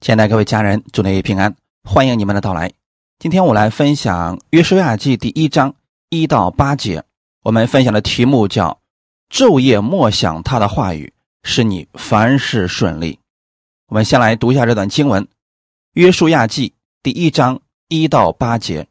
亲爱的各位家人，祝你平安，欢迎你们的到来。今天我来分享《约书亚记》第一章一到八节。我们分享的题目叫“昼夜默想他的话语，使你凡事顺利”。我们先来读一下这段经文，《约书亚记》第一章一到八节。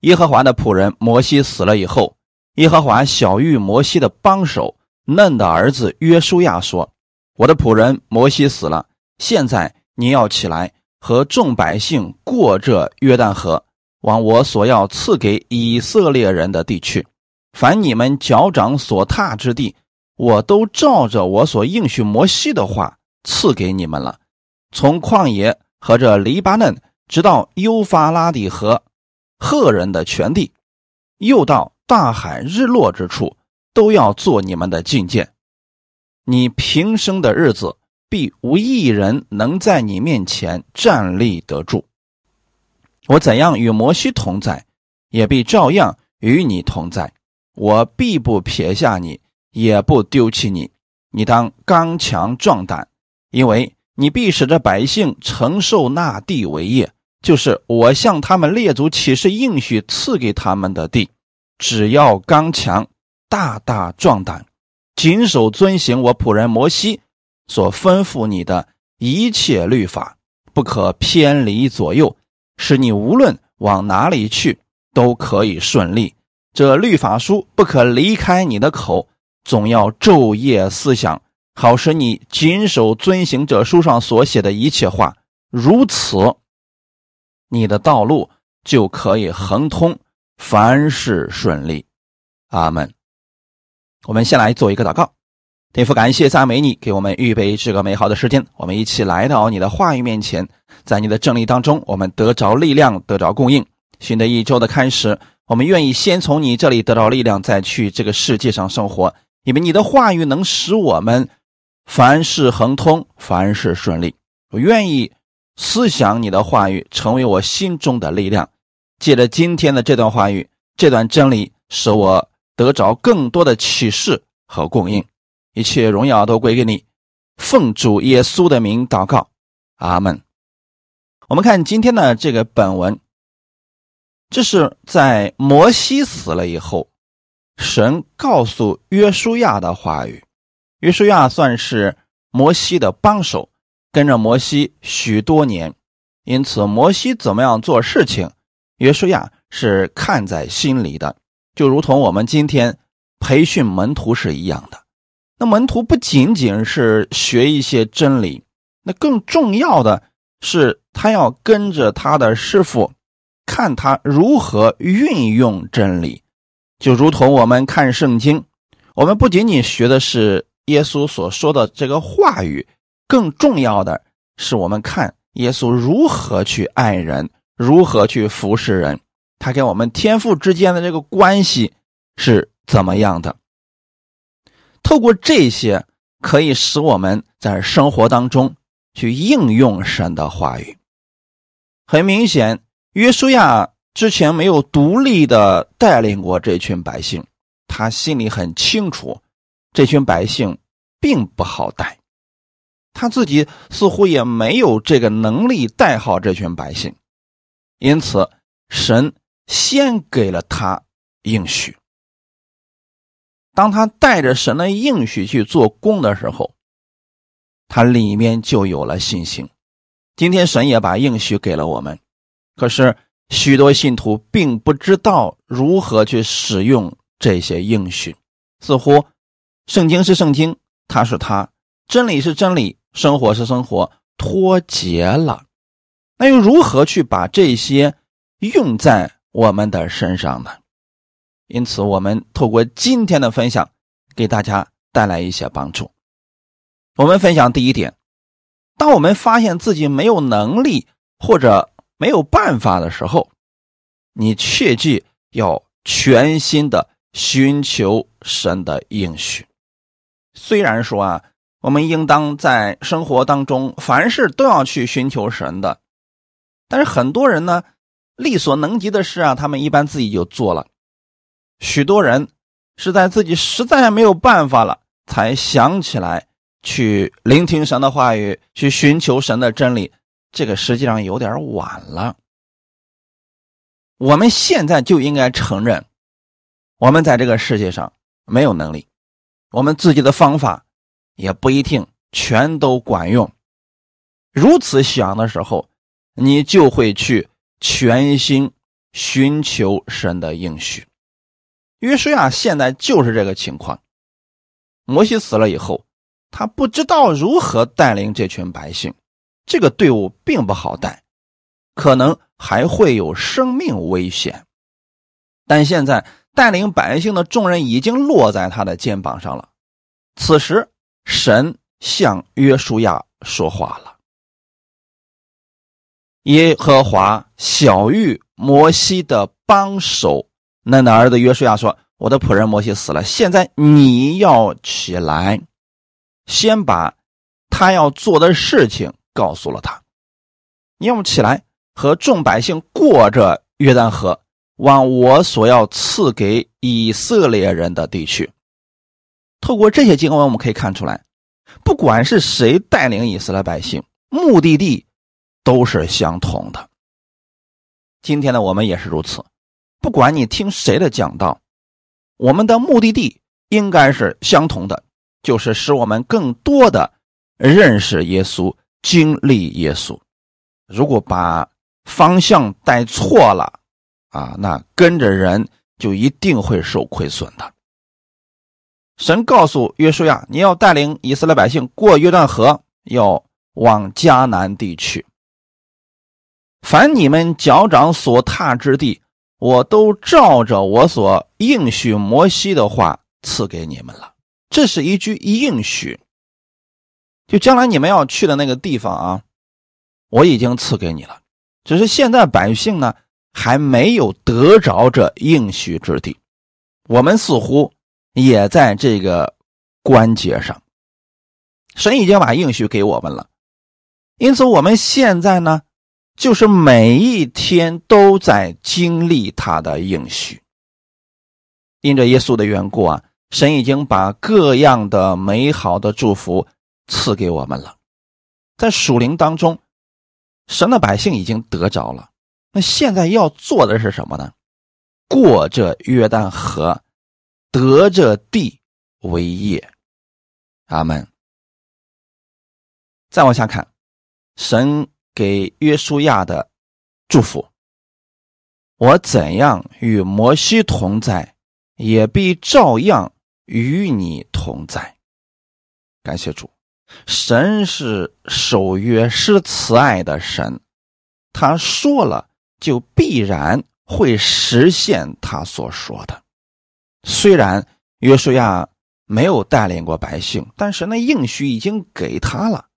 耶和华的仆人摩西死了以后，耶和华小玉摩西的帮手嫩的儿子约书亚说：“我的仆人摩西死了，现在。”你要起来，和众百姓过这约旦河，往我所要赐给以色列人的地去。凡你们脚掌所踏之地，我都照着我所应许摩西的话赐给你们了。从旷野和这黎巴嫩，直到幼发拉底河，赫人的全地，又到大海日落之处，都要做你们的境界。你平生的日子。必无一人能在你面前站立得住。我怎样与摩西同在，也必照样与你同在。我必不撇下你，也不丢弃你。你当刚强壮胆，因为你必使这百姓承受那地为业，就是我向他们列祖起誓应许赐给他们的地。只要刚强，大大壮胆，谨守遵行我仆人摩西。所吩咐你的一切律法，不可偏离左右，使你无论往哪里去都可以顺利。这律法书不可离开你的口，总要昼夜思想，好使你谨守遵行这书上所写的一切话。如此，你的道路就可以亨通，凡事顺利。阿门。我们先来做一个祷告。天父，感谢赞美你，给我们预备这个美好的时间。我们一起来到你的话语面前，在你的正理当中，我们得着力量，得着供应。新的一周的开始，我们愿意先从你这里得到力量，再去这个世界上生活。因为你的话语能使我们凡事亨通，凡事顺利。我愿意思想你的话语，成为我心中的力量。借着今天的这段话语，这段真理，使我得着更多的启示和供应。一切荣耀都归给你，奉主耶稣的名祷告，阿门。我们看今天的这个本文，这是在摩西死了以后，神告诉约书亚的话语。约书亚算是摩西的帮手，跟着摩西许多年，因此摩西怎么样做事情，约书亚是看在心里的，就如同我们今天培训门徒是一样的。那门徒不仅仅是学一些真理，那更重要的是他要跟着他的师傅，看他如何运用真理。就如同我们看圣经，我们不仅仅学的是耶稣所说的这个话语，更重要的是我们看耶稣如何去爱人，如何去服侍人，他跟我们天父之间的这个关系是怎么样的。透过这些，可以使我们在生活当中去应用神的话语。很明显，约书亚之前没有独立的带领过这群百姓，他心里很清楚，这群百姓并不好带，他自己似乎也没有这个能力带好这群百姓，因此，神先给了他应许。当他带着神的应许去做工的时候，他里面就有了信心。今天神也把应许给了我们，可是许多信徒并不知道如何去使用这些应许，似乎圣经是圣经，它是它，真理是真理，生活是生活，脱节了。那又如何去把这些用在我们的身上呢？因此，我们透过今天的分享，给大家带来一些帮助。我们分享第一点：当我们发现自己没有能力或者没有办法的时候，你切记要全心的寻求神的应许。虽然说啊，我们应当在生活当中凡事都要去寻求神的，但是很多人呢，力所能及的事啊，他们一般自己就做了。许多人是在自己实在没有办法了，才想起来去聆听神的话语，去寻求神的真理，这个实际上有点晚了。我们现在就应该承认，我们在这个世界上没有能力，我们自己的方法也不一定全都管用。如此想的时候，你就会去全心寻求神的应许。约书亚现在就是这个情况。摩西死了以后，他不知道如何带领这群百姓，这个队伍并不好带，可能还会有生命危险。但现在带领百姓的重任已经落在他的肩膀上了。此时，神向约书亚说话了。耶和华小玉摩西的帮手。那那儿子约书亚说：“我的仆人摩西死了，现在你要起来，先把他要做的事情告诉了他。你要么起来和众百姓过着约旦河，往我所要赐给以色列人的地区。透过这些经文，我们可以看出来，不管是谁带领以色列百姓，目的地都是相同的。今天呢，我们也是如此。”不管你听谁的讲道，我们的目的地应该是相同的，就是使我们更多的认识耶稣、经历耶稣。如果把方向带错了，啊，那跟着人就一定会受亏损的。神告诉约书亚：“你要带领以色列百姓过约旦河，要往迦南地去。凡你们脚掌所踏之地。”我都照着我所应许摩西的话赐给你们了，这是一句应许。就将来你们要去的那个地方啊，我已经赐给你了，只是现在百姓呢还没有得着这应许之地。我们似乎也在这个关节上，神已经把应许给我们了，因此我们现在呢。就是每一天都在经历他的应许，因着耶稣的缘故啊，神已经把各样的美好的祝福赐给我们了。在属灵当中，神的百姓已经得着了。那现在要做的是什么呢？过这约旦河，得这地为业。阿门。再往下看，神。给约书亚的祝福：我怎样与摩西同在，也必照样与你同在。感谢主，神是守约、是慈爱的神，他说了就必然会实现他所说的。虽然约书亚没有带领过百姓，但是那应许已经给他了。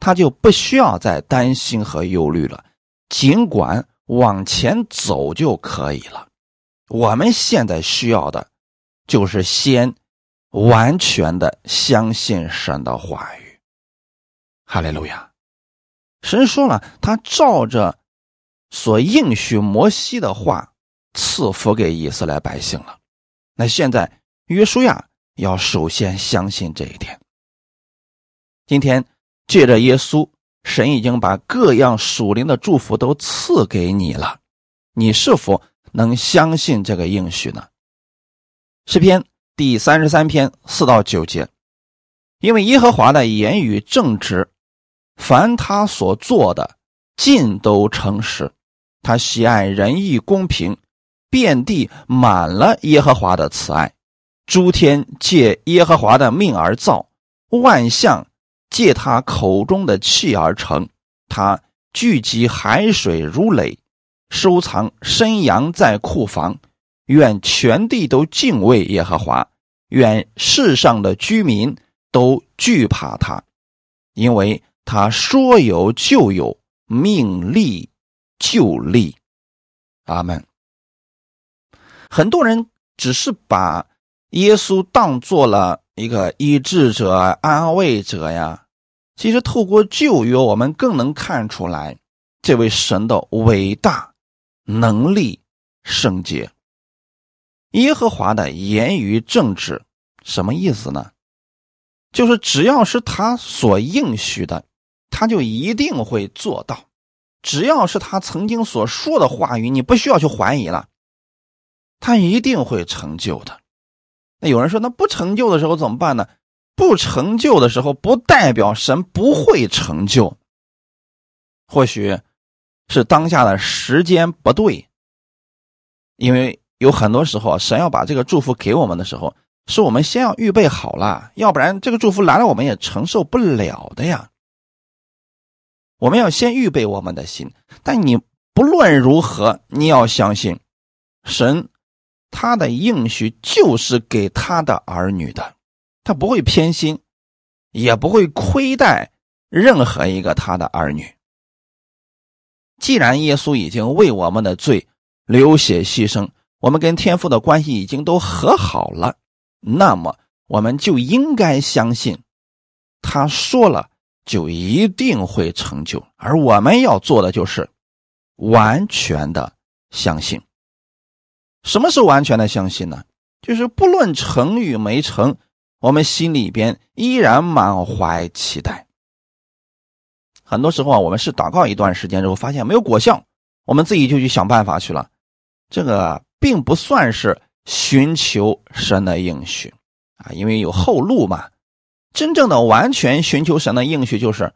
他就不需要再担心和忧虑了，尽管往前走就可以了。我们现在需要的，就是先完全的相信神的话语。哈利路亚！神说了，他照着所应许摩西的话赐福给以色列百姓了。那现在约书亚要首先相信这一点。今天。借着耶稣，神已经把各样属灵的祝福都赐给你了，你是否能相信这个应许呢？诗篇第三十三篇四到九节，因为耶和华的言语正直，凡他所做的尽都诚实，他喜爱仁义公平，遍地满了耶和华的慈爱，诸天借耶和华的命而造，万象。借他口中的气而成，他聚集海水如垒，收藏山羊在库房。愿全地都敬畏耶和华，愿世上的居民都惧怕他，因为他说有就有，命立就立。阿门。很多人只是把耶稣当做了。一个医治者、安慰者呀，其实透过旧约，我们更能看出来这位神的伟大能力、圣洁。耶和华的言语正直，什么意思呢？就是只要是他所应许的，他就一定会做到。只要是他曾经所说的话语，你不需要去怀疑了，他一定会成就的。那有人说，那不成就的时候怎么办呢？不成就的时候，不代表神不会成就。或许是当下的时间不对，因为有很多时候，神要把这个祝福给我们的时候，是我们先要预备好了，要不然这个祝福来了，我们也承受不了的呀。我们要先预备我们的心，但你不论如何，你要相信神，他的应许就是给他的儿女的，他不会偏心，也不会亏待任何一个他的儿女。既然耶稣已经为我们的罪流血牺牲，我们跟天父的关系已经都和好了，那么我们就应该相信，他说了。就一定会成就，而我们要做的就是完全的相信。什么是完全的相信呢？就是不论成与没成，我们心里边依然满怀期待。很多时候啊，我们是祷告一段时间之后，发现没有果效，我们自己就去想办法去了。这个并不算是寻求神的应许啊，因为有后路嘛。真正的完全寻求神的应许，就是，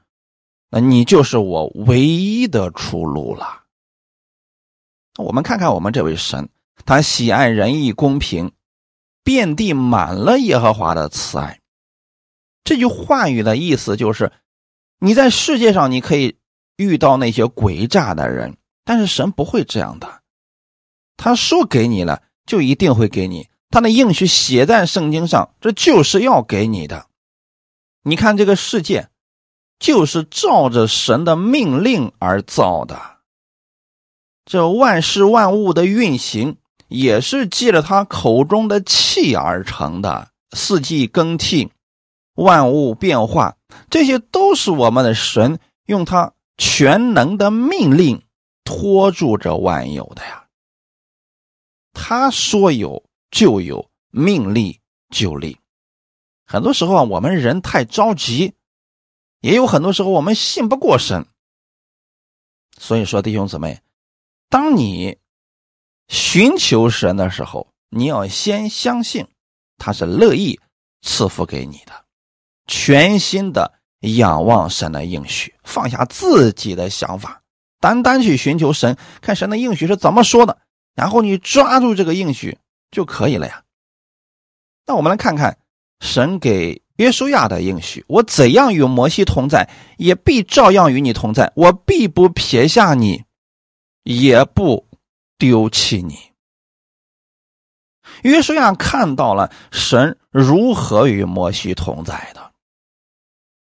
那你就是我唯一的出路了。我们看看我们这位神，他喜爱仁义公平，遍地满了耶和华的慈爱。这句话语的意思就是，你在世界上你可以遇到那些诡诈的人，但是神不会这样的。他说给你了，就一定会给你。他的应许写在圣经上，这就是要给你的。你看这个世界，就是照着神的命令而造的。这万事万物的运行，也是借着他口中的气而成的。四季更替，万物变化，这些都是我们的神用他全能的命令托住着万有的呀。他说有就有，命立就立。很多时候啊，我们人太着急，也有很多时候我们信不过神。所以说，弟兄姊妹，当你寻求神的时候，你要先相信他是乐意赐福给你的，全心的仰望神的应许，放下自己的想法，单单去寻求神，看神的应许是怎么说的，然后你抓住这个应许就可以了呀。那我们来看看。神给约书亚的应许：我怎样与摩西同在，也必照样与你同在；我必不撇下你，也不丢弃你。约书亚看到了神如何与摩西同在的，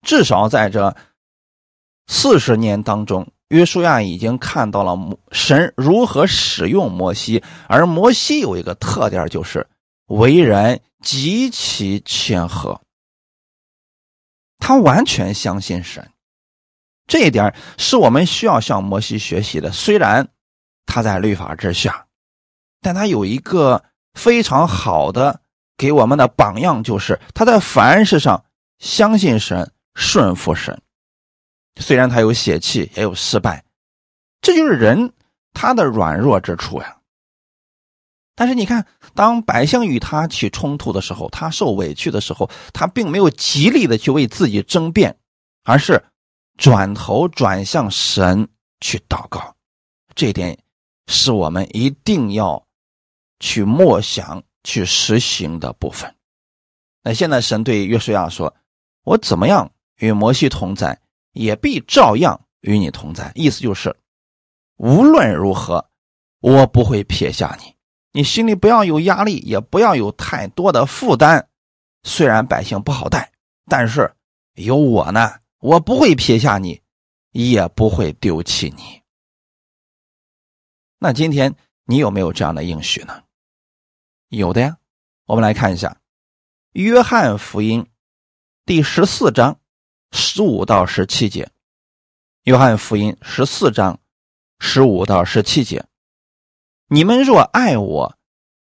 至少在这四十年当中，约书亚已经看到了神如何使用摩西，而摩西有一个特点，就是为人。极其谦和，他完全相信神，这一点是我们需要向摩西学习的。虽然他在律法之下，但他有一个非常好的给我们的榜样，就是他在凡事上相信神、顺服神。虽然他有血气，也有失败，这就是人他的软弱之处呀。但是你看，当百姓与他起冲突的时候，他受委屈的时候，他并没有极力的去为自己争辩，而是转头转向神去祷告。这一点是我们一定要去默想、去实行的部分。那现在神对约书亚说：“我怎么样与摩西同在，也必照样与你同在。”意思就是，无论如何，我不会撇下你。你心里不要有压力，也不要有太多的负担。虽然百姓不好带，但是有我呢，我不会撇下你，也不会丢弃你。那今天你有没有这样的应许呢？有的呀。我们来看一下《约翰福音》第十四章十五到十七节，《约翰福音》十四章十五到十七节。你们若爱我，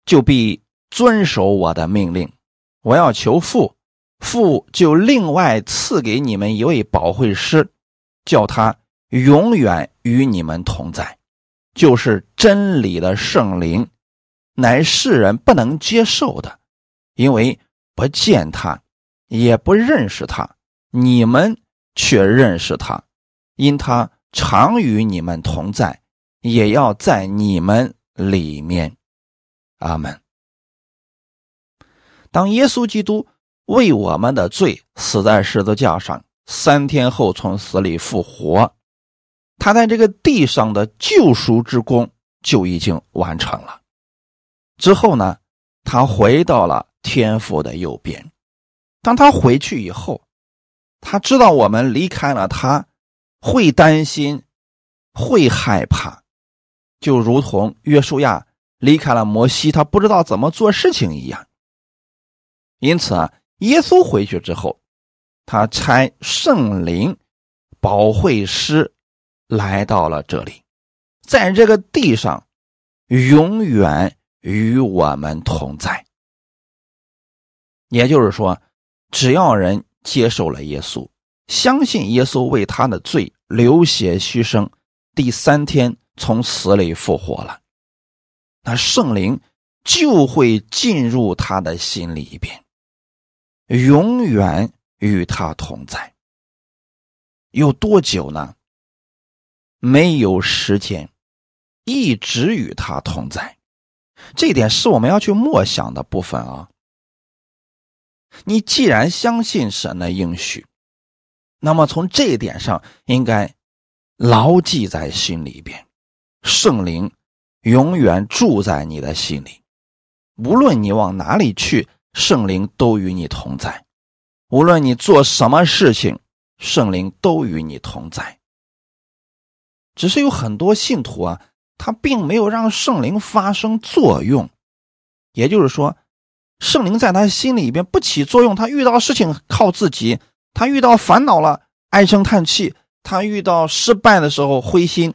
就必遵守我的命令。我要求父，父就另外赐给你们一位保惠师，叫他永远与你们同在，就是真理的圣灵，乃世人不能接受的，因为不见他，也不认识他。你们却认识他，因他常与你们同在，也要在你们里面。阿门。当耶稣基督为我们的罪死在十字架上，三天后从死里复活。他在这个地上的救赎之功就已经完成了。之后呢，他回到了天父的右边。当他回去以后，他知道我们离开了他，会担心，会害怕，就如同约书亚离开了摩西，他不知道怎么做事情一样。因此啊，耶稣回去之后，他差圣灵保惠师。来到了这里，在这个地上，永远与我们同在。也就是说，只要人接受了耶稣，相信耶稣为他的罪流血牺牲，第三天从死里复活了，那圣灵就会进入他的心里边，永远与他同在。有多久呢？没有时间，一直与他同在，这点是我们要去默想的部分啊。你既然相信神的应许，那么从这一点上应该牢记在心里边。圣灵永远住在你的心里，无论你往哪里去，圣灵都与你同在；无论你做什么事情，圣灵都与你同在。只是有很多信徒啊，他并没有让圣灵发生作用，也就是说，圣灵在他心里边不起作用。他遇到事情靠自己，他遇到烦恼了唉声叹气，他遇到失败的时候灰心，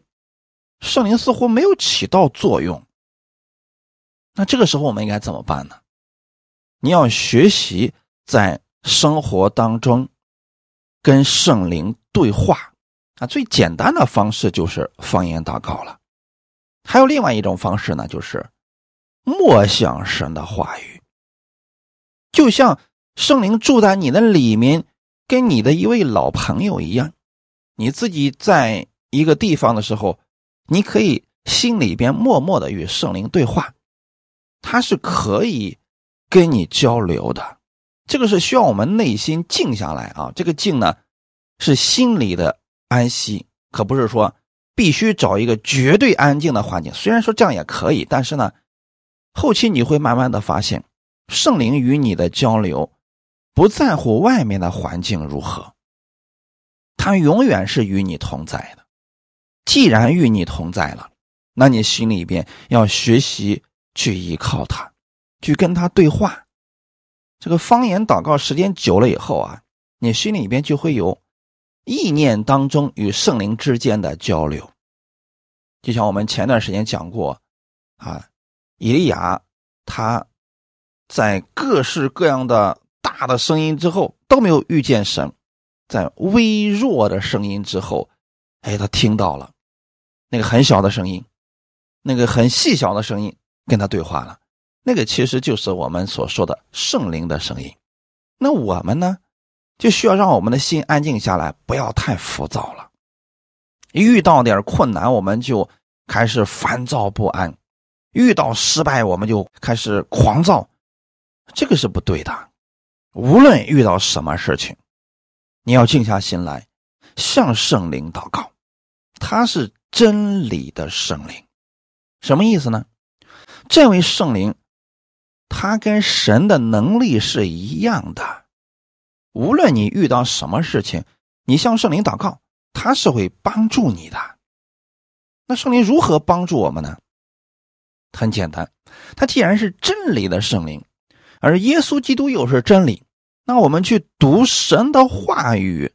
圣灵似乎没有起到作用。那这个时候我们应该怎么办呢？你要学习在生活当中跟圣灵对话。啊，最简单的方式就是方言祷告了。还有另外一种方式呢，就是默想神的话语，就像圣灵住在你的里面，跟你的一位老朋友一样。你自己在一个地方的时候，你可以心里边默默的与圣灵对话，他是可以跟你交流的。这个是需要我们内心静下来啊。这个静呢，是心里的。安息可不是说必须找一个绝对安静的环境，虽然说这样也可以，但是呢，后期你会慢慢的发现，圣灵与你的交流不在乎外面的环境如何，他永远是与你同在的。既然与你同在了，那你心里边要学习去依靠他，去跟他对话。这个方言祷告时间久了以后啊，你心里边就会有。意念当中与圣灵之间的交流，就像我们前段时间讲过，啊，以利亚他在各式各样的大的声音之后都没有遇见神，在微弱的声音之后，哎，他听到了那个很小的声音，那个很细小的声音跟他对话了，那个其实就是我们所说的圣灵的声音。那我们呢？就需要让我们的心安静下来，不要太浮躁了。遇到点困难，我们就开始烦躁不安；遇到失败，我们就开始狂躁，这个是不对的。无论遇到什么事情，你要静下心来，向圣灵祷告。他是真理的圣灵，什么意思呢？这位圣灵，他跟神的能力是一样的。无论你遇到什么事情，你向圣灵祷告，他是会帮助你的。那圣灵如何帮助我们呢？很简单，他既然是真理的圣灵，而耶稣基督又是真理，那我们去读神的话语，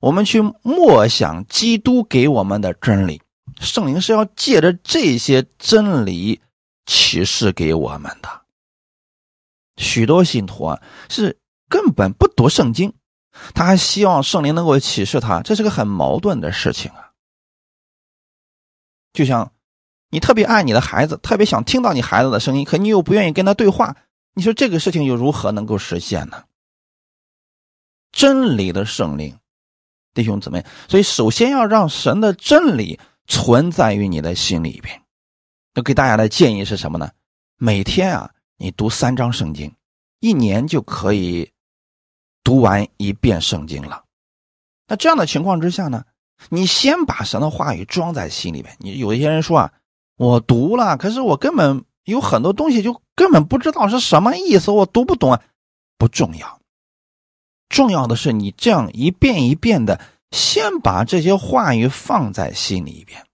我们去默想基督给我们的真理，圣灵是要借着这些真理启示给我们的。许多信徒啊是。根本不读圣经，他还希望圣灵能够启示他，这是个很矛盾的事情啊！就像你特别爱你的孩子，特别想听到你孩子的声音，可你又不愿意跟他对话，你说这个事情又如何能够实现呢？真理的圣灵，弟兄姊妹，所以首先要让神的真理存在于你的心里边。那给大家的建议是什么呢？每天啊，你读三章圣经，一年就可以读完一遍圣经了。那这样的情况之下呢，你先把神的话语装在心里边。你有一些人说啊，我读了，可是我根本有很多东西就根本不知道是什么意思，我读不懂啊，不重要。重要的是你这样一遍一遍的，先把这些话语放在心里边。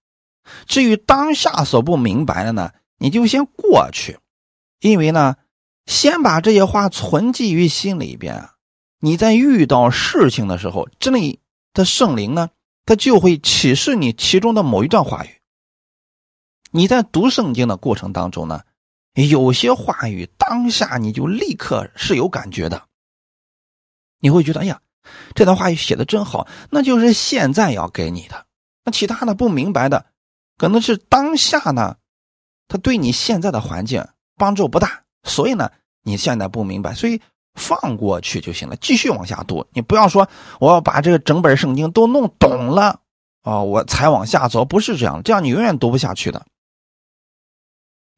至于当下所不明白的呢，你就先过去，因为呢，先把这些话存记于心里边啊。你在遇到事情的时候，这里的圣灵呢，他就会启示你其中的某一段话语。你在读圣经的过程当中呢，有些话语当下你就立刻是有感觉的。你会觉得，哎呀，这段话语写的真好，那就是现在要给你的。那其他的不明白的，可能是当下呢，他对你现在的环境帮助不大，所以呢，你现在不明白，所以放过去就行了，继续往下读。你不要说我要把这个整本圣经都弄懂了啊，我才往下走，不是这样，这样你永远读不下去的。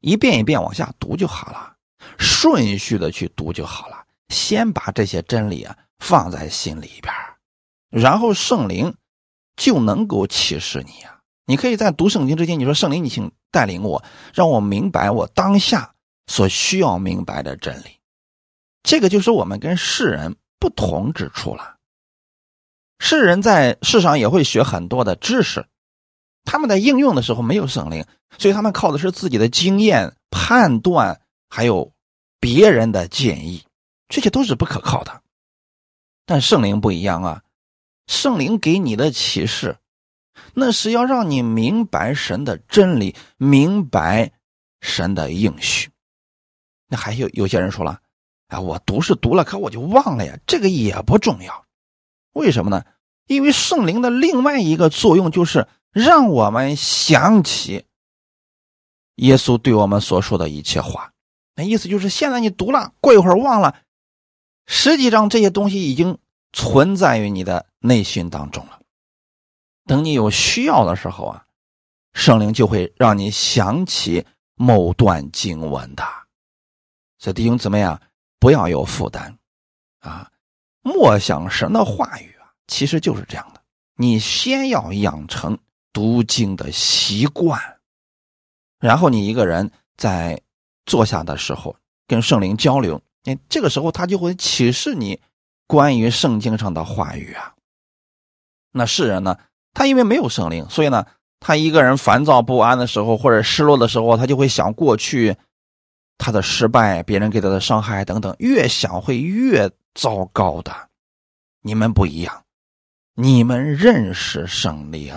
一遍一遍往下读就好了，顺序的去读就好了，先把这些真理啊。放在心里边，然后圣灵就能够启示你呀。你可以在读圣经之前，你说圣灵，你请带领我，让我明白我当下所需要明白的真理。这个就是我们跟世人不同之处了。世人在世上也会学很多的知识，他们在应用的时候没有圣灵，所以他们靠的是自己的经验判断，还有别人的建议，这些都是不可靠的。但圣灵不一样啊，圣灵给你的启示，那是要让你明白神的真理，明白神的应许。那还有有些人说了，啊，我读是读了，可我就忘了呀。这个也不重要，为什么呢？因为圣灵的另外一个作用就是让我们想起耶稣对我们所说的一切话。那意思就是，现在你读了，过一会儿忘了。实际上，这些东西已经存在于你的内心当中了。等你有需要的时候啊，圣灵就会让你想起某段经文的。所以弟兄姊妹啊，不要有负担啊，默想神的话语啊，其实就是这样的。你先要养成读经的习惯，然后你一个人在坐下的时候跟圣灵交流。你这个时候，他就会启示你关于圣经上的话语啊。那世人呢，他因为没有圣灵，所以呢，他一个人烦躁不安的时候，或者失落的时候，他就会想过去他的失败、别人给他的伤害等等，越想会越糟糕的。你们不一样，你们认识圣灵，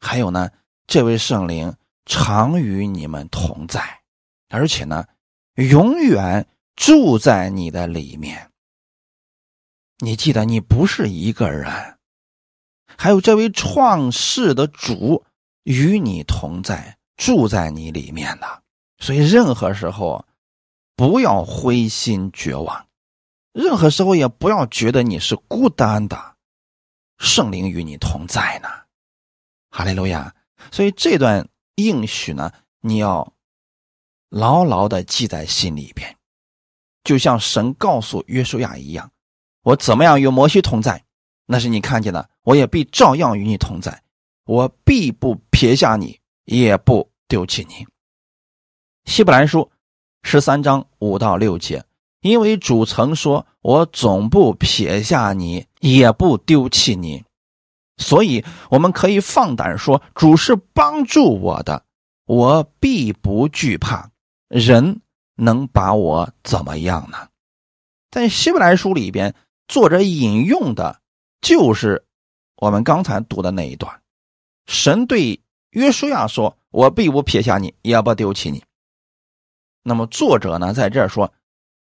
还有呢，这位圣灵常与你们同在，而且呢。永远住在你的里面。你记得，你不是一个人，还有这位创世的主与你同在，住在你里面的。所以，任何时候不要灰心绝望，任何时候也不要觉得你是孤单的。圣灵与你同在呢，哈利路亚。所以，这段应许呢，你要。牢牢的记在心里边，就像神告诉约书亚一样：“我怎么样与摩西同在，那是你看见的；我也必照样与你同在，我必不撇下你，也不丢弃你。”希伯来书十三章五到六节，因为主曾说：“我总不撇下你，也不丢弃你。”所以我们可以放胆说：“主是帮助我的，我必不惧怕。”人能把我怎么样呢？在希伯来书里边，作者引用的就是我们刚才读的那一段。神对约书亚说：“我必不撇下你，也不丢弃你。”那么作者呢，在这儿说：“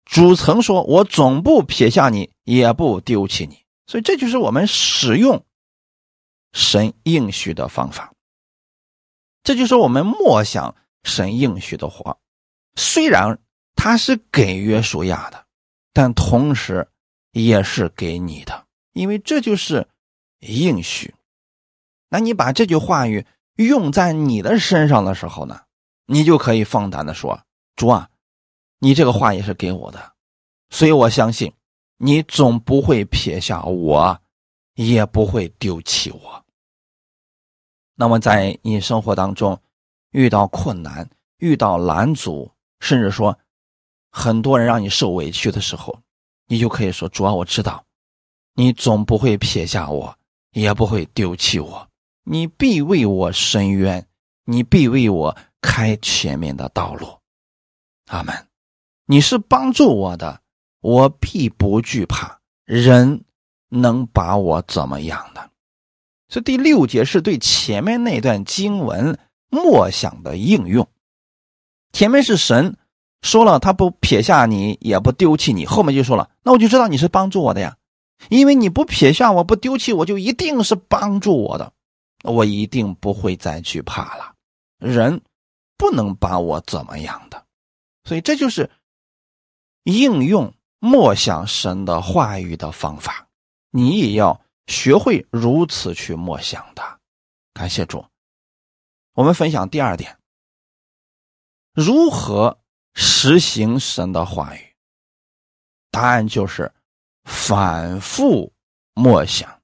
主曾说，我总不撇下你，也不丢弃你。”所以这就是我们使用神应许的方法。这就是我们默想神应许的话。虽然他是给约书亚的，但同时也是给你的，因为这就是应许。那你把这句话语用在你的身上的时候呢，你就可以放胆的说：“主啊，你这个话也是给我的，所以我相信你总不会撇下我，也不会丢弃我。”那么，在你生活当中遇到困难、遇到拦阻，甚至说很多人让你受委屈的时候，你就可以说：“主啊，我知道你总不会撇下我，也不会丢弃我。”你必为我伸冤，你必为我开前面的道路，阿门。你是帮助我的，我必不惧怕。人能把我怎么样的？这第六节是对前面那段经文默想的应用。前面是神说了，他不撇下你，也不丢弃你。后面就说了，那我就知道你是帮助我的呀，因为你不撇下我，不丢弃我，就一定是帮助我的。我一定不会再惧怕了，人不能把我怎么样的，所以这就是应用默想神的话语的方法。你也要学会如此去默想的。感谢主。我们分享第二点：如何实行神的话语？答案就是反复默想。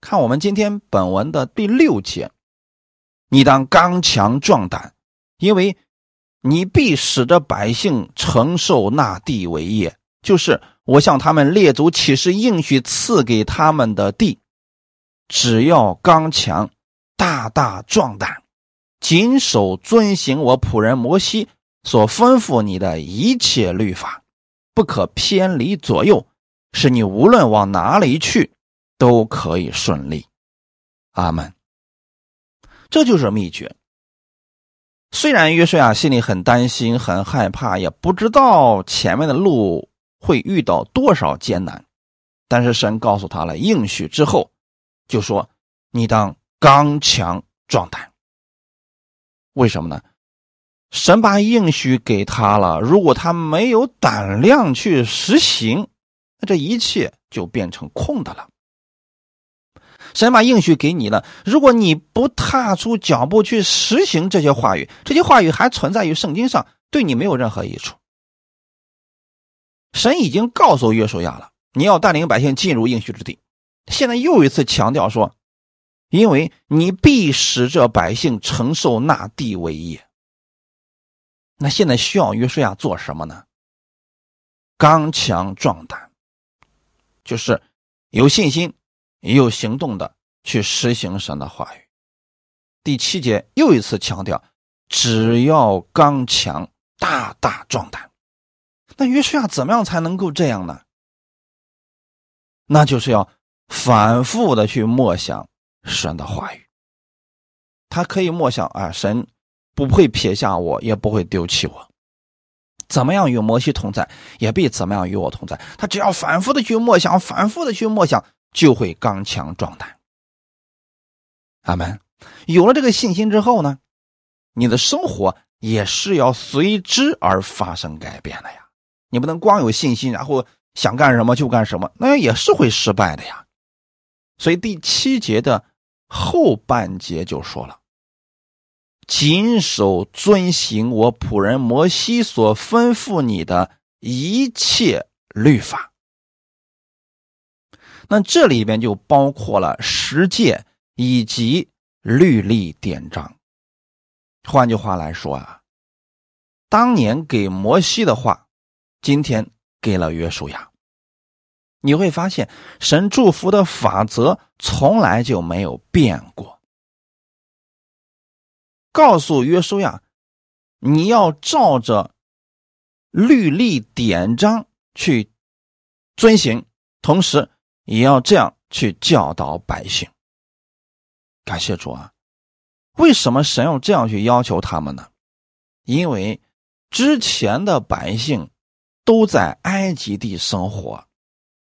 看我们今天本文的第六节，你当刚强壮胆，因为你必使得百姓承受那地为业，就是我向他们列祖起誓应许赐给他们的地。只要刚强，大大壮胆，谨守遵行我仆人摩西所吩咐你的一切律法，不可偏离左右，使你无论往哪里去。都可以顺利，阿门。这就是秘诀。虽然约书亚心里很担心、很害怕，也不知道前面的路会遇到多少艰难，但是神告诉他了应许之后，就说：“你当刚强壮胆。”为什么呢？神把应许给他了，如果他没有胆量去实行，那这一切就变成空的了。神把应许给你了，如果你不踏出脚步去实行这些话语，这些话语还存在于圣经上，对你没有任何益处。神已经告诉约书亚了，你要带领百姓进入应许之地。现在又一次强调说，因为你必使这百姓承受那地为业。那现在需要约书亚做什么呢？刚强壮胆，就是有信心。有行动的去实行神的话语。第七节又一次强调，只要刚强，大大壮胆。那约书亚怎么样才能够这样呢？那就是要反复的去默想神的话语。他可以默想啊，神不会撇下我，也不会丢弃我。怎么样与摩西同在，也必怎么样与我同在。他只要反复的去默想，反复的去默想。就会刚强壮胆。阿门。有了这个信心之后呢，你的生活也是要随之而发生改变的呀。你不能光有信心，然后想干什么就干什么，那也是会失败的呀。所以第七节的后半节就说了：“谨守遵行我仆人摩西所吩咐你的一切律法。”那这里边就包括了十诫以及律例典章。换句话来说啊，当年给摩西的话，今天给了约书亚。你会发现，神祝福的法则从来就没有变过。告诉约书亚，你要照着律例典章去遵行，同时。也要这样去教导百姓。感谢主啊！为什么神要这样去要求他们呢？因为之前的百姓都在埃及地生活，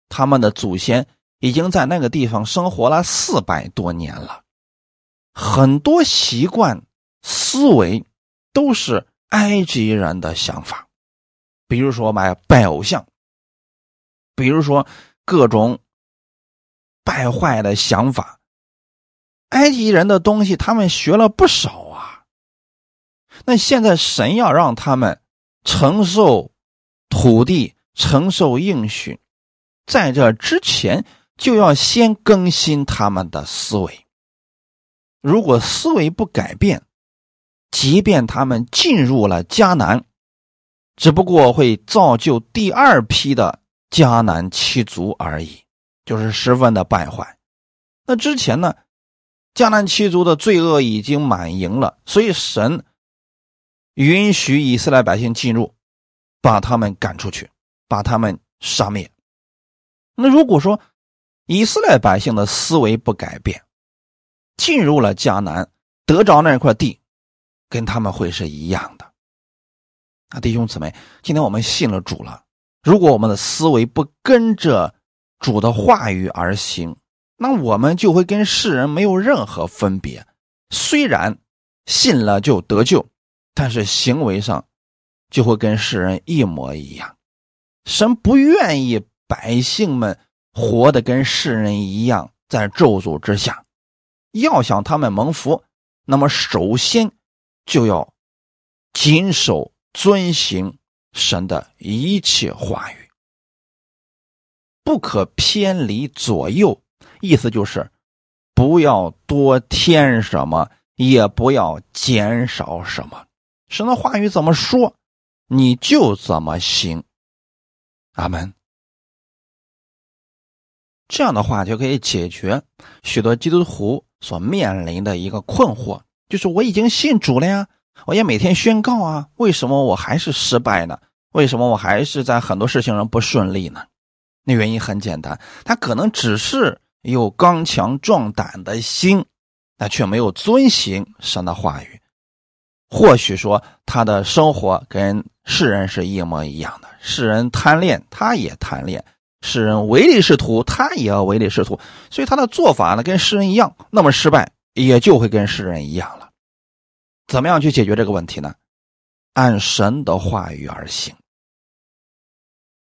他们的祖先已经在那个地方生活了四百多年了。很多习惯、思维都是埃及人的想法，比如说买拜偶像，比如说各种败坏的想法。埃及人的东西，他们学了不少啊。那现在神要让他们承受土地、承受应许，在这之前就要先更新他们的思维。如果思维不改变，即便他们进入了迦南，只不过会造就第二批的迦南七族而已，就是十分的败坏。那之前呢？迦南七族的罪恶已经满盈了，所以神允许以色列百姓进入，把他们赶出去，把他们杀灭。那如果说以色列百姓的思维不改变，进入了迦南，得着那块地，跟他们会是一样的。啊，弟兄姊妹，今天我们信了主了，如果我们的思维不跟着主的话语而行，那我们就会跟世人没有任何分别，虽然信了就得救，但是行为上就会跟世人一模一样。神不愿意百姓们活得跟世人一样，在咒诅之下。要想他们蒙福，那么首先就要谨守遵行神的一切话语，不可偏离左右。意思就是，不要多添什么，也不要减少什么。神的话语怎么说，你就怎么行。阿门。这样的话就可以解决许多基督徒所面临的一个困惑，就是我已经信主了呀，我也每天宣告啊，为什么我还是失败呢？为什么我还是在很多事情上不顺利呢？那原因很简单，他可能只是。有刚强壮胆的心，但却没有遵行神的话语。或许说他的生活跟世人是一模一样的，世人贪恋，他也贪恋；世人唯利是图，他也要唯利是图。所以他的做法呢，跟世人一样，那么失败也就会跟世人一样了。怎么样去解决这个问题呢？按神的话语而行，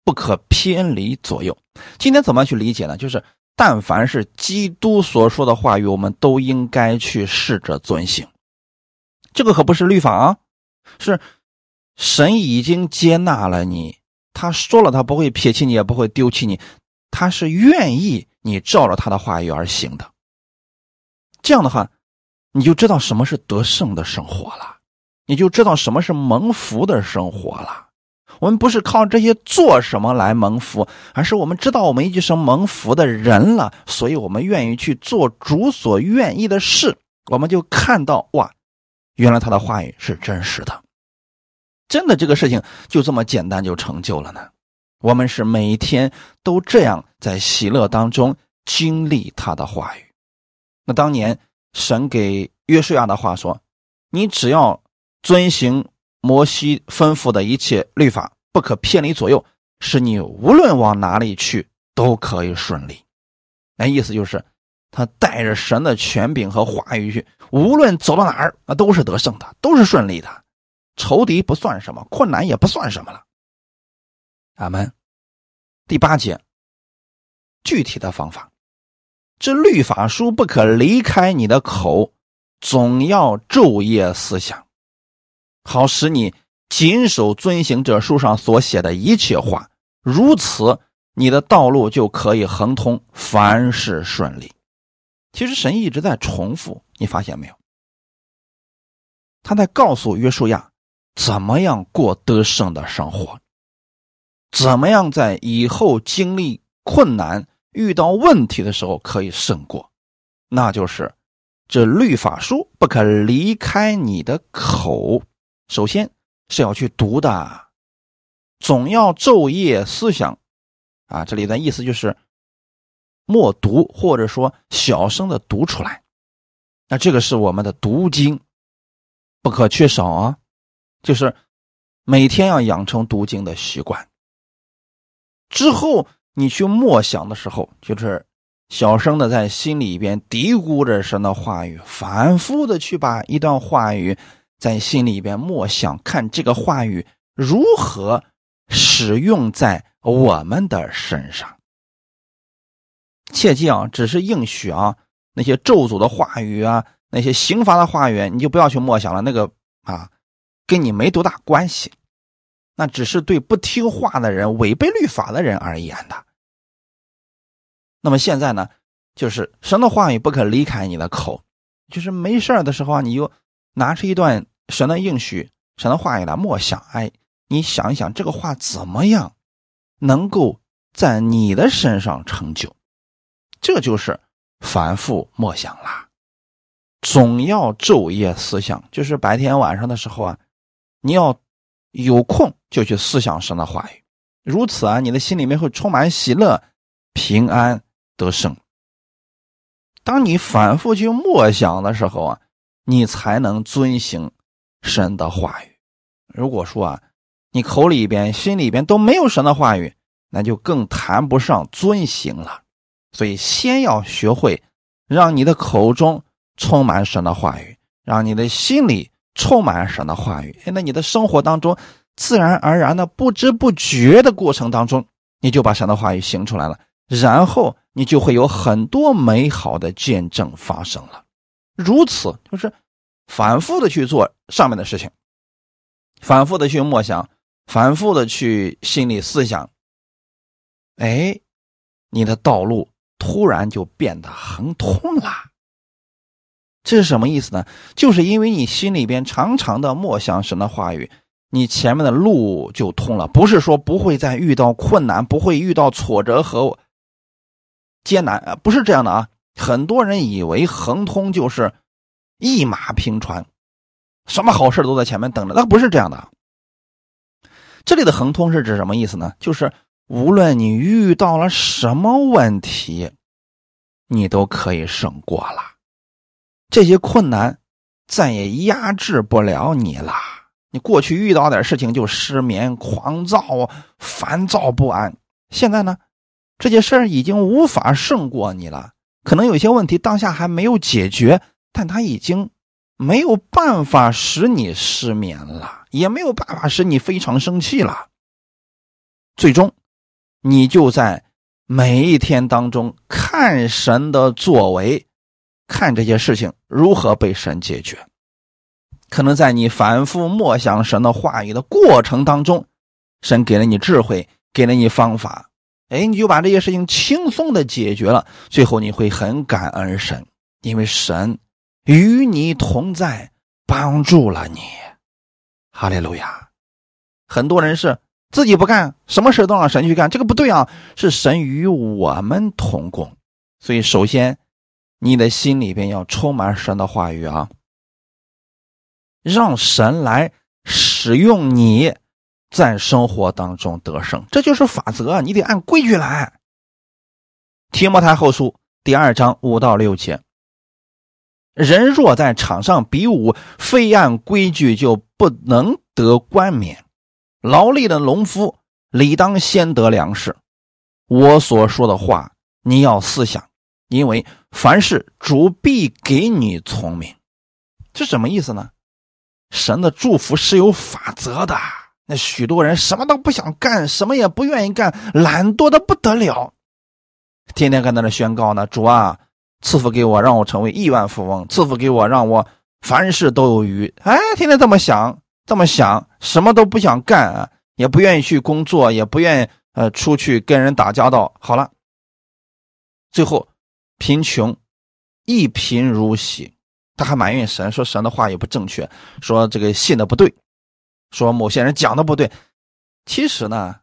不可偏离左右。今天怎么去理解呢？就是。但凡是基督所说的话语，我们都应该去试着遵行。这个可不是律法啊，是神已经接纳了你，他说了，他不会撇弃你，也不会丢弃你，他是愿意你照着他的话语而行的。这样的话，你就知道什么是得胜的生活了，你就知道什么是蒙福的生活了。我们不是靠这些做什么来蒙福，而是我们知道我们已经是蒙福的人了，所以我们愿意去做主所愿意的事。我们就看到哇，原来他的话语是真实的，真的这个事情就这么简单就成就了呢。我们是每一天都这样在喜乐当中经历他的话语。那当年神给约书亚的话说：“你只要遵行。”摩西吩咐的一切律法不可偏离左右，使你无论往哪里去都可以顺利。那意思就是，他带着神的权柄和话语去，无论走到哪儿，那都是得胜的，都是顺利的。仇敌不算什么，困难也不算什么了。阿门。第八节，具体的方法，这律法书不可离开你的口，总要昼夜思想。好使你谨守遵行这书上所写的一切话，如此你的道路就可以亨通，凡事顺利。其实神一直在重复，你发现没有？他在告诉约书亚怎么样过得胜的生活，怎么样在以后经历困难、遇到问题的时候可以胜过，那就是这律法书不可离开你的口。首先是要去读的，总要昼夜思想，啊，这里的意思就是默读或者说小声的读出来。那这个是我们的读经不可缺少啊，就是每天要养成读经的习惯。之后你去默想的时候，就是小声的在心里边嘀咕着神的话语，反复的去把一段话语在心里边默想，看这个话语如何使用在我们的身上。切记啊，只是应许啊，那些咒诅的话语啊，那些刑罚的话语，你就不要去默想了。那个啊，跟你没多大关系，那只是对不听话的人、违背律法的人而言的。那么现在呢，就是神的话语不可离开你的口，就是没事的时候啊，你就拿出一段神的应许、神的话语来默想。哎，你想一想，这个话怎么样能够在你的身上成就？这就是反复默想啦，总要昼夜思想，就是白天晚上的时候啊，你要有空就去思想神的话语，如此啊，你的心里面会充满喜乐、平安得胜。当你反复去默想的时候啊，你才能遵行神的话语。如果说啊，你口里边、心里边都没有神的话语，那就更谈不上遵行了。所以，先要学会让你的口中充满神的话语，让你的心里充满神的话语。那你的生活当中，自然而然的、不知不觉的过程当中，你就把神的话语行出来了。然后，你就会有很多美好的见证发生了。如此，就是反复的去做上面的事情，反复的去默想，反复的去心里思想。哎，你的道路。突然就变得很通了，这是什么意思呢？就是因为你心里边常常的默想神的话语，你前面的路就通了。不是说不会再遇到困难，不会遇到挫折和艰难，不是这样的啊。很多人以为恒通就是一马平川，什么好事都在前面等着，那不是这样的。这里的横通是指什么意思呢？就是。无论你遇到了什么问题，你都可以胜过了。这些困难再也压制不了你了。你过去遇到点事情就失眠、狂躁、烦躁不安，现在呢，这些事儿已经无法胜过你了。可能有些问题当下还没有解决，但他已经没有办法使你失眠了，也没有办法使你非常生气了。最终。你就在每一天当中看神的作为，看这些事情如何被神解决。可能在你反复默想神的话语的过程当中，神给了你智慧，给了你方法，哎，你就把这些事情轻松的解决了。最后你会很感恩神，因为神与你同在，帮助了你。哈利路亚！很多人是。自己不干，什么事都让神去干，这个不对啊！是神与我们同工，所以首先，你的心里边要充满神的话语啊，让神来使用你，在生活当中得胜，这就是法则，你得按规矩来。提摩太后书第二章五到六节，人若在场上比武，非按规矩就不能得冠冕。劳力的农夫理当先得粮食。我所说的话，你要思想，因为凡事主必给你聪明。这什么意思呢？神的祝福是有法则的。那许多人什么都不想干，什么也不愿意干，懒惰的不得了，天天在那宣告呢：“主啊，赐福给我，让我成为亿万富翁；赐福给我，让我凡事都有余。”哎，天天这么想。这么想，什么都不想干啊，也不愿意去工作，也不愿意呃出去跟人打交道。好了，最后贫穷，一贫如洗。他还埋怨神，说神的话也不正确，说这个信的不对，说某些人讲的不对。其实呢。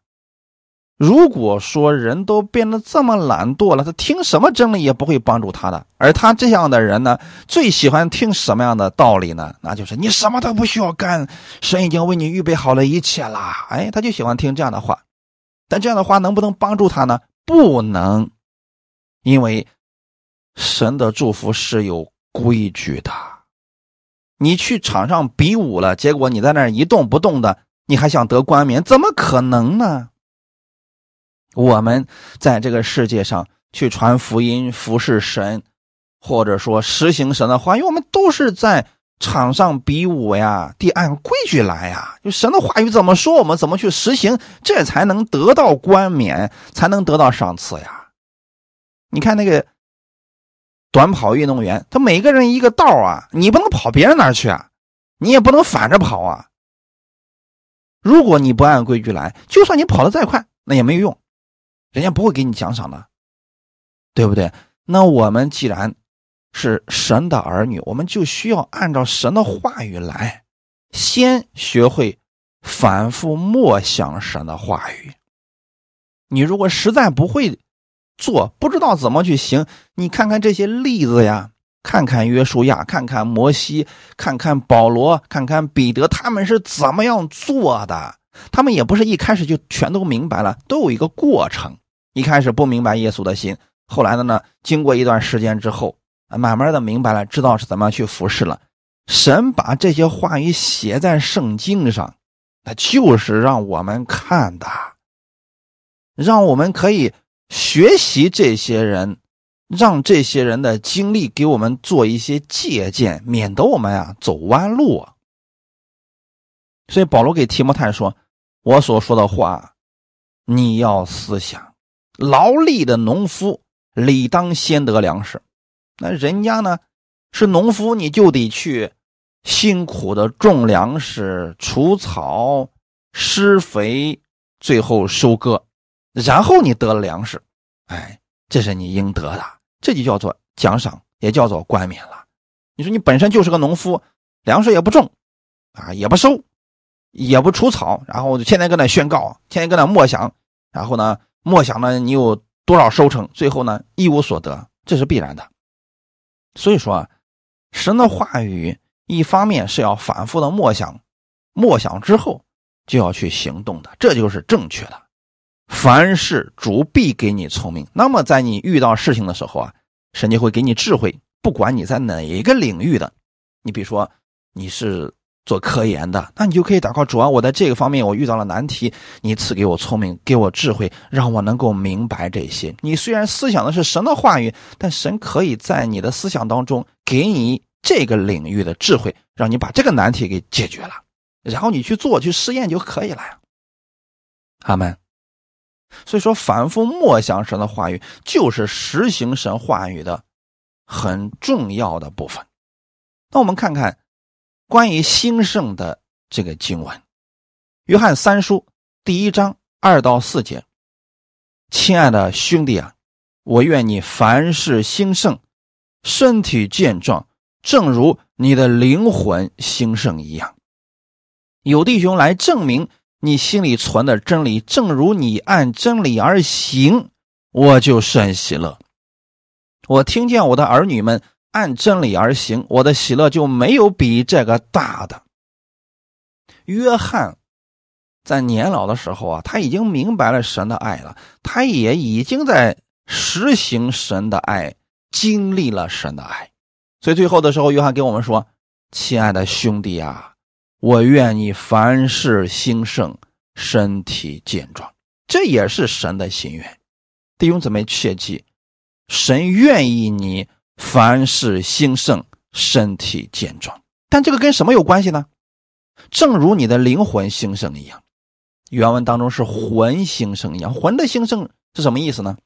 如果说人都变得这么懒惰了，他听什么真理也不会帮助他的。而他这样的人呢，最喜欢听什么样的道理呢？那就是你什么都不需要干，神已经为你预备好了一切啦。哎，他就喜欢听这样的话。但这样的话能不能帮助他呢？不能，因为神的祝福是有规矩的。你去场上比武了，结果你在那儿一动不动的，你还想得冠冕？怎么可能呢？我们在这个世界上去传福音、服侍神，或者说实行神的话语，我们都是在场上比武呀，得按规矩来呀。就神的话语怎么说，我们怎么去实行，这才能得到冠冕，才能得到赏赐呀。你看那个短跑运动员，他每个人一个道啊，你不能跑别人那儿去啊，你也不能反着跑啊。如果你不按规矩来，就算你跑得再快，那也没有用，人家不会给你奖赏的，对不对？那我们既然是神的儿女，我们就需要按照神的话语来，先学会反复默想神的话语。你如果实在不会做，不知道怎么去行，你看看这些例子呀。看看约书亚，看看摩西，看看保罗，看看彼得，他们是怎么样做的？他们也不是一开始就全都明白了，都有一个过程。一开始不明白耶稣的心，后来的呢，经过一段时间之后，慢慢的明白了，知道是怎么去服侍了。神把这些话语写在圣经上，那就是让我们看的，让我们可以学习这些人。让这些人的经历给我们做一些借鉴，免得我们呀走弯路啊。所以保罗给提摩太说：“我所说的话，你要思想。劳力的农夫理当先得粮食。那人家呢是农夫，你就得去辛苦的种粮食、除草、施肥，最后收割，然后你得了粮食。哎，这是你应得的。”这就叫做奖赏，也叫做冠冕了。你说你本身就是个农夫，粮食也不种，啊，也不收，也不除草，然后就天天搁那宣告，天天搁那默想，然后呢，默想呢，你有多少收成，最后呢，一无所得，这是必然的。所以说啊，神的话语，一方面是要反复的默想，默想之后就要去行动的，这就是正确的。凡事主必给你聪明。那么，在你遇到事情的时候啊，神就会给你智慧。不管你在哪一个领域的，你比如说你是做科研的，那你就可以祷告主啊，我在这个方面我遇到了难题，你赐给我聪明，给我智慧，让我能够明白这些。你虽然思想的是神的话语，但神可以在你的思想当中给你这个领域的智慧，让你把这个难题给解决了，然后你去做去试验就可以了呀。阿门。所以说，反复默想神的话语，就是实行神话语的很重要的部分。那我们看看关于兴盛的这个经文，《约翰三书》第一章二到四节：“亲爱的兄弟啊，我愿你凡事兴盛，身体健壮，正如你的灵魂兴盛一样。”有弟兄来证明。你心里存的真理，正如你按真理而行，我就甚喜乐。我听见我的儿女们按真理而行，我的喜乐就没有比这个大的。约翰在年老的时候啊，他已经明白了神的爱了，他也已经在实行神的爱，经历了神的爱。所以最后的时候，约翰给我们说：“亲爱的兄弟啊。”我愿你凡事兴盛，身体健壮，这也是神的心愿。弟兄姊妹切记，神愿意你凡事兴盛，身体健壮。但这个跟什么有关系呢？正如你的灵魂兴盛一样，原文当中是魂兴盛一样。魂的兴盛是什么意思呢？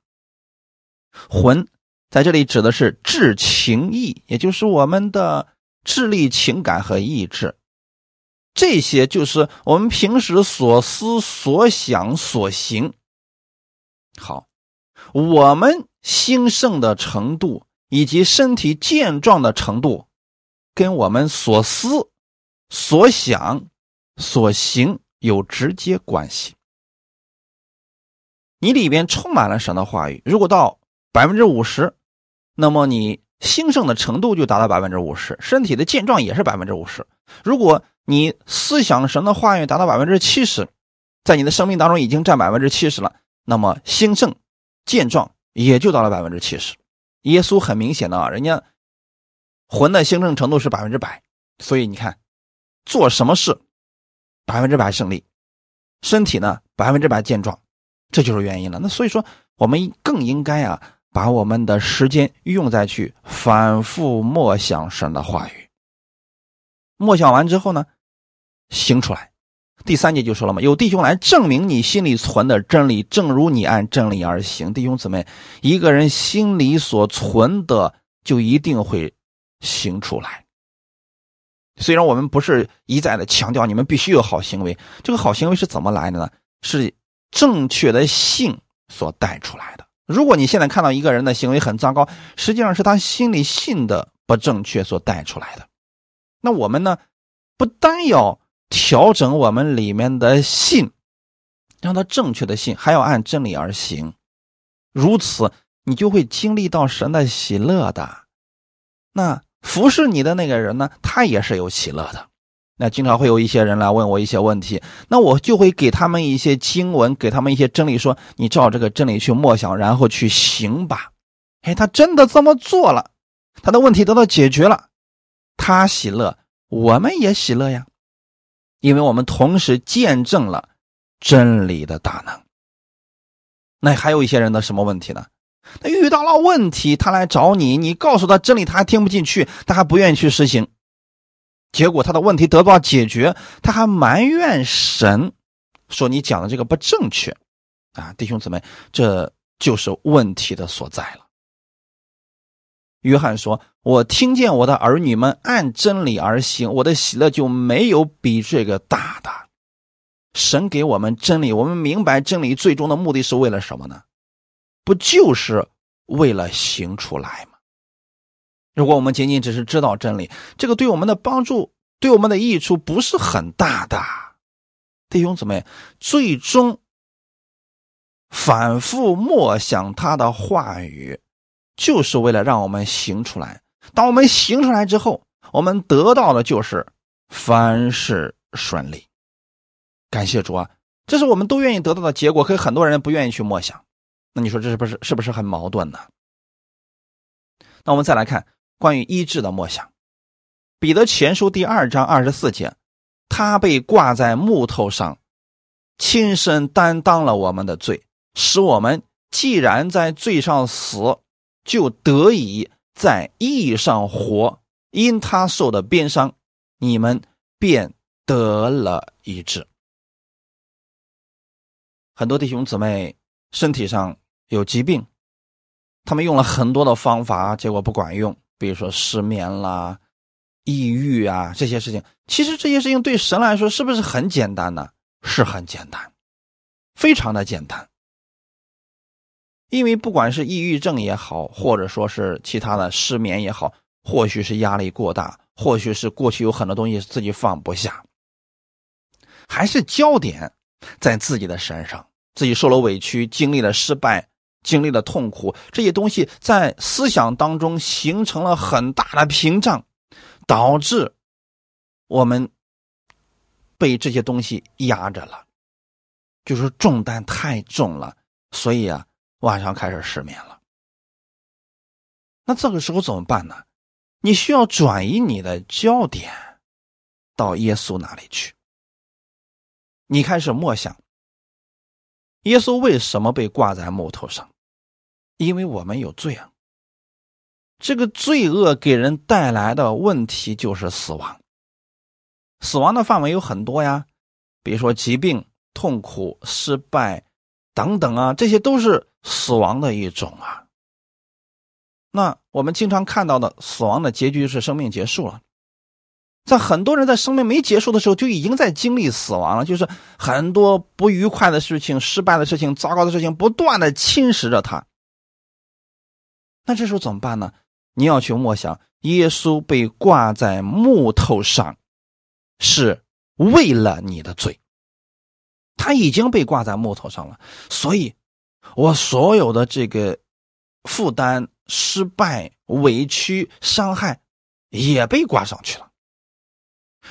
魂在这里指的是智情意，也就是我们的智力、情感和意志。这些就是我们平时所思所想所行。好，我们兴盛的程度以及身体健壮的程度，跟我们所思、所想、所行有直接关系。你里边充满了神的话语，如果到百分之五十，那么你兴盛的程度就达到百分之五十，身体的健壮也是百分之五十。如果你思想神的话语达到百分之七十，在你的生命当中已经占百分之七十了，那么兴盛、健壮也就到了百分之七十。耶稣很明显的啊，人家魂的兴盛程度是百分之百，所以你看，做什么事百分之百胜利，身体呢百分之百健壮，这就是原因了。那所以说，我们更应该啊，把我们的时间用在去反复默想神的话语。默想完之后呢，行出来。第三节就说了嘛，有弟兄来证明你心里存的真理，正如你按真理而行。弟兄姊妹，一个人心里所存的，就一定会行出来。虽然我们不是一再的强调你们必须有好行为，这个好行为是怎么来的呢？是正确的信所带出来的。如果你现在看到一个人的行为很糟糕，实际上是他心里信的不正确所带出来的。那我们呢，不单要。调整我们里面的信，让它正确的信，还要按真理而行。如此，你就会经历到神的喜乐的。那服侍你的那个人呢，他也是有喜乐的。那经常会有一些人来问我一些问题，那我就会给他们一些经文，给他们一些真理，说你照这个真理去默想，然后去行吧。哎，他真的这么做了，他的问题得到解决了，他喜乐，我们也喜乐呀。因为我们同时见证了真理的大能。那还有一些人的什么问题呢？他遇到了问题，他来找你，你告诉他真理，他还听不进去，他还不愿意去实行。结果他的问题得不到解决，他还埋怨神，说你讲的这个不正确。啊，弟兄姊妹，这就是问题的所在了。约翰说：“我听见我的儿女们按真理而行，我的喜乐就没有比这个大的。神给我们真理，我们明白真理最终的目的是为了什么呢？不就是为了行出来吗？如果我们仅仅只是知道真理，这个对我们的帮助、对我们的益处不是很大的。弟兄姊妹，最终反复默想他的话语。”就是为了让我们行出来。当我们行出来之后，我们得到的就是凡事顺利。感谢主啊！这是我们都愿意得到的结果。可很多人不愿意去默想，那你说这是不是是不是很矛盾呢？那我们再来看关于医治的默想。彼得前书第二章二十四节，他被挂在木头上，亲身担当了我们的罪，使我们既然在罪上死。就得以在意义上活，因他受的鞭伤，你们便得了医治。很多弟兄姊妹身体上有疾病，他们用了很多的方法，结果不管用。比如说失眠啦、抑郁啊这些事情，其实这些事情对神来说是不是很简单呢？是很简单，非常的简单。因为不管是抑郁症也好，或者说是其他的失眠也好，或许是压力过大，或许是过去有很多东西自己放不下，还是焦点在自己的身上，自己受了委屈，经历了失败，经历了痛苦，这些东西在思想当中形成了很大的屏障，导致我们被这些东西压着了，就是重担太重了，所以啊。晚上开始失眠了，那这个时候怎么办呢？你需要转移你的焦点到耶稣那里去。你开始默想，耶稣为什么被挂在木头上？因为我们有罪啊。这个罪恶给人带来的问题就是死亡。死亡的范围有很多呀，比如说疾病、痛苦、失败等等啊，这些都是。死亡的一种啊，那我们经常看到的死亡的结局是生命结束了，在很多人在生命没结束的时候就已经在经历死亡了，就是很多不愉快的事情、失败的事情、糟糕的事情不断的侵蚀着他。那这时候怎么办呢？你要去默想，耶稣被挂在木头上，是为了你的罪，他已经被挂在木头上了，所以。我所有的这个负担、失败、委屈、伤害，也被挂上去了。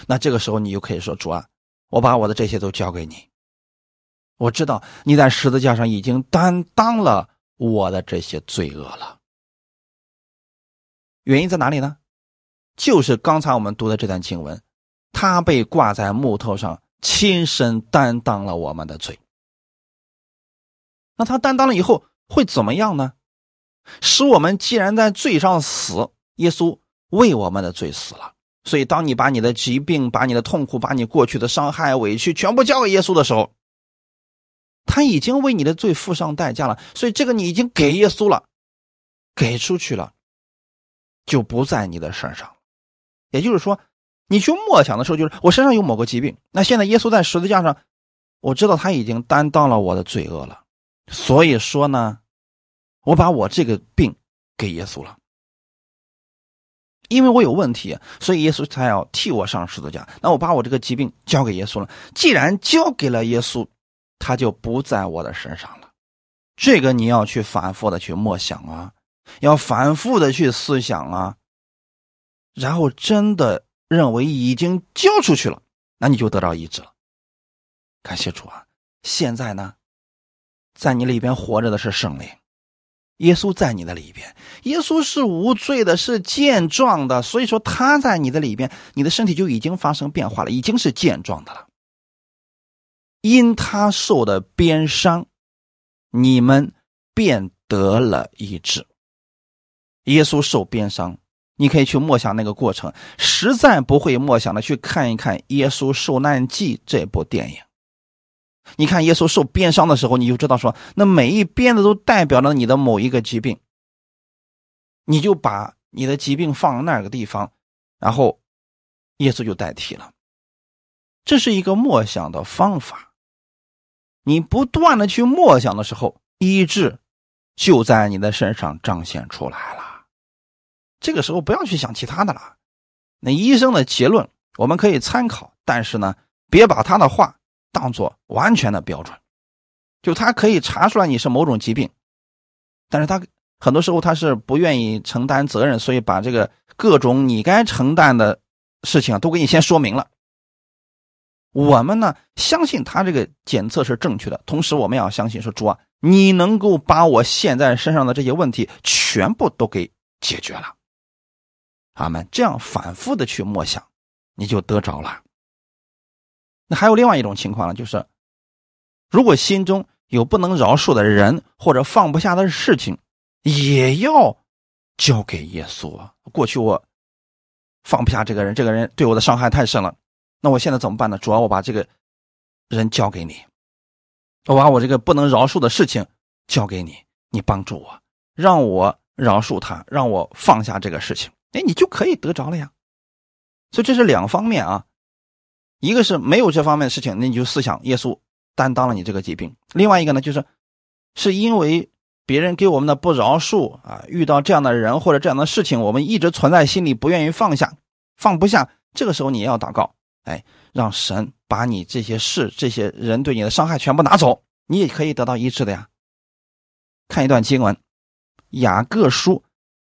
那这个时候，你就可以说：“主啊，我把我的这些都交给你。我知道你在十字架上已经担当了我的这些罪恶了。原因在哪里呢？就是刚才我们读的这段经文，他被挂在木头上，亲身担当了我们的罪。”那他担当了以后会怎么样呢？使我们既然在罪上死，耶稣为我们的罪死了。所以，当你把你的疾病、把你的痛苦、把你过去的伤害、委屈全部交给耶稣的时候，他已经为你的罪付上代价了。所以，这个你已经给耶稣了，给出去了，就不在你的身上。也就是说，你去默想的时候，就是我身上有某个疾病，那现在耶稣在十字架上，我知道他已经担当了我的罪恶了。所以说呢，我把我这个病给耶稣了。因为我有问题，所以耶稣才要替我上十字架。那我把我这个疾病交给耶稣了。既然交给了耶稣，他就不在我的身上了。这个你要去反复的去默想啊，要反复的去思想啊。然后真的认为已经交出去了，那你就得到医治了。感谢主啊！现在呢，在你里边活着的是圣灵。耶稣在你的里边，耶稣是无罪的，是健壮的，所以说他在你的里边，你的身体就已经发生变化了，已经是健壮的了。因他受的鞭伤，你们便得了医治。耶稣受鞭伤，你可以去默想那个过程，实在不会默想的，去看一看《耶稣受难记》这部电影。你看耶稣受鞭伤的时候，你就知道说，那每一鞭子都代表了你的某一个疾病。你就把你的疾病放那个地方，然后耶稣就代替了。这是一个默想的方法。你不断的去默想的时候，医治就在你的身上彰显出来了。这个时候不要去想其他的了。那医生的结论我们可以参考，但是呢，别把他的话。当做完全的标准，就他可以查出来你是某种疾病，但是他很多时候他是不愿意承担责任，所以把这个各种你该承担的事情都给你先说明了。我们呢相信他这个检测是正确的，同时我们要相信说主啊，你能够把我现在身上的这些问题全部都给解决了。阿门。这样反复的去默想，你就得着了。还有另外一种情况呢，就是如果心中有不能饶恕的人或者放不下的事情，也要交给耶稣啊。过去我放不下这个人，这个人对我的伤害太深了，那我现在怎么办呢？主要我把这个人交给你，我把我这个不能饶恕的事情交给你，你帮助我，让我饶恕他，让我放下这个事情，哎，你就可以得着了呀。所以这是两方面啊。一个是没有这方面的事情，那你就思想耶稣担当了你这个疾病；另外一个呢，就是是因为别人给我们的不饶恕啊，遇到这样的人或者这样的事情，我们一直存在心里，不愿意放下，放不下。这个时候你也要祷告，哎，让神把你这些事、这些人对你的伤害全部拿走，你也可以得到医治的呀。看一段经文，《雅各书》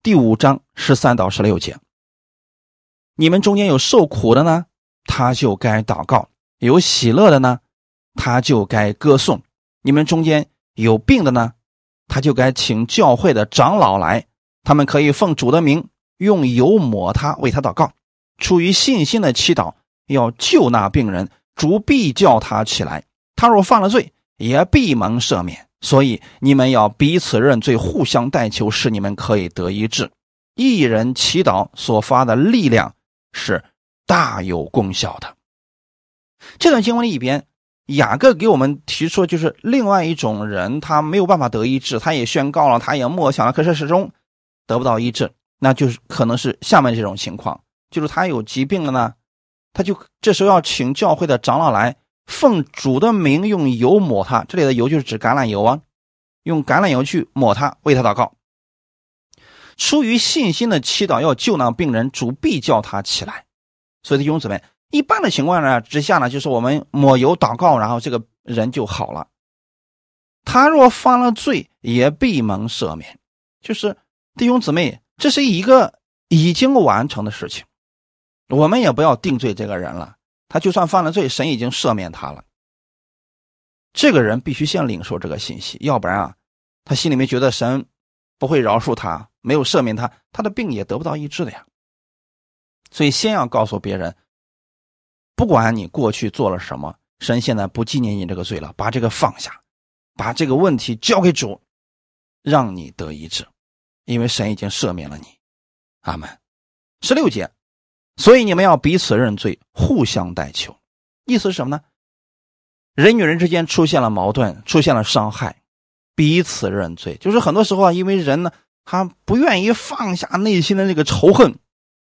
第五章十三到十六节：你们中间有受苦的呢？他就该祷告，有喜乐的呢，他就该歌颂；你们中间有病的呢，他就该请教会的长老来，他们可以奉主的名用油抹他，为他祷告。出于信心的祈祷，要救那病人，主必叫他起来。他若犯了罪，也必蒙赦免。所以你们要彼此认罪，互相代求，使你们可以得医治。一人祈祷所发的力量是。大有功效的。这段经文里边，雅各给我们提出，就是另外一种人，他没有办法得医治，他也宣告了，他也默想了，可是始终得不到医治，那就是可能是下面这种情况，就是他有疾病了呢，他就这时候要请教会的长老来，奉主的名用油抹他，这里的油就是指橄榄油啊，用橄榄油去抹他，为他祷告。出于信心的祈祷，要救那病人，主必叫他起来。所以弟兄姊妹，一般的情况呢之下呢，就是我们抹油祷告，然后这个人就好了。他若犯了罪，也必蒙赦免。就是弟兄姊妹，这是一个已经完成的事情，我们也不要定罪这个人了。他就算犯了罪，神已经赦免他了。这个人必须先领受这个信息，要不然啊，他心里面觉得神不会饶恕他，没有赦免他，他的病也得不到医治的呀。所以，先要告诉别人，不管你过去做了什么，神现在不纪念你这个罪了，把这个放下，把这个问题交给主，让你得医治。因为神已经赦免了你。阿门。十六节，所以你们要彼此认罪，互相代求。意思是什么呢？人与人之间出现了矛盾，出现了伤害，彼此认罪，就是很多时候啊，因为人呢，他不愿意放下内心的那个仇恨，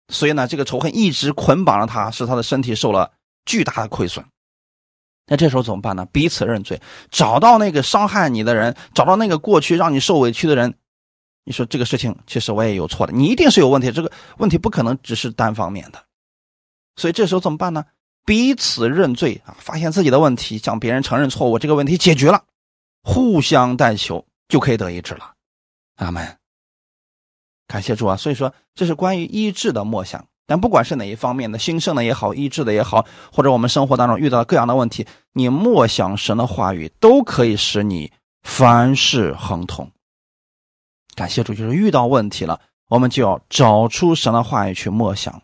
所以呢，这个仇恨一直捆绑着他，使他的身体受了巨大的亏损。那这时候怎么办呢？彼此认罪，找到那个伤害你的人，找到那个过去让你受委屈的人。你说这个事情其实我也有错的，你一定是有问题，这个问题不可能只是单方面的。所以这时候怎么办呢？彼此认罪啊，发现自己的问题，向别人承认错误，这个问题解决了，互相代求就可以得一致了。阿门。感谢主啊！所以说这是关于医治的默想。但不管是哪一方面的兴盛的也好，医治的也好，或者我们生活当中遇到各样的问题，你默想神的话语，都可以使你凡事亨通。感谢主，就是遇到问题了，我们就要找出神的话语去默想，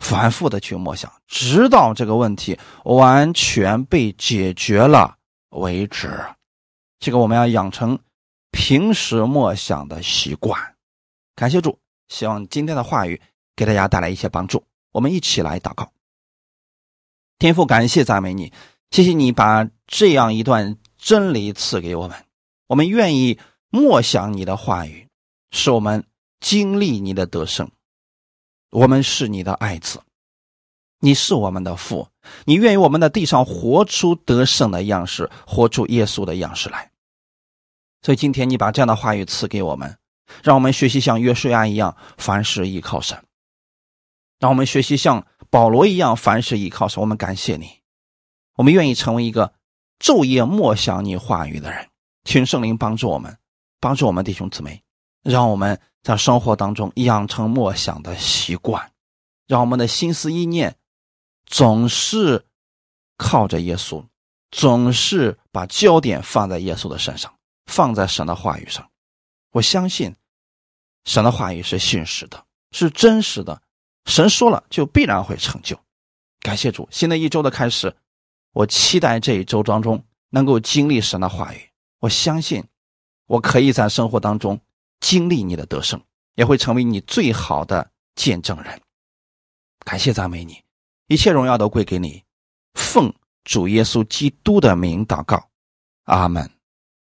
反复的去默想，直到这个问题完全被解决了为止。这个我们要养成平时默想的习惯。感谢主，希望今天的话语。给大家带来一些帮助，我们一起来祷告。天父，感谢赞美你，谢谢你把这样一段真理赐给我们，我们愿意默想你的话语，使我们经历你的得胜。我们是你的爱子，你是我们的父，你愿意我们的地上活出得胜的样式，活出耶稣的样式来。所以今天你把这样的话语赐给我们，让我们学习像约书亚一样，凡事依靠神。让我们学习像保罗一样，凡事依靠神。我们感谢你，我们愿意成为一个昼夜默想你话语的人。请圣灵帮助我们，帮助我们弟兄姊妹，让我们在生活当中养成默想的习惯，让我们的心思意念总是靠着耶稣，总是把焦点放在耶稣的身上，放在神的话语上。我相信神的话语是信实的，是真实的。神说了，就必然会成就。感谢主，新的一周的开始，我期待这一周当中能够经历神的话语。我相信，我可以在生活当中经历你的得胜，也会成为你最好的见证人。感谢赞美你，一切荣耀都归给你。奉主耶稣基督的名祷告，阿门。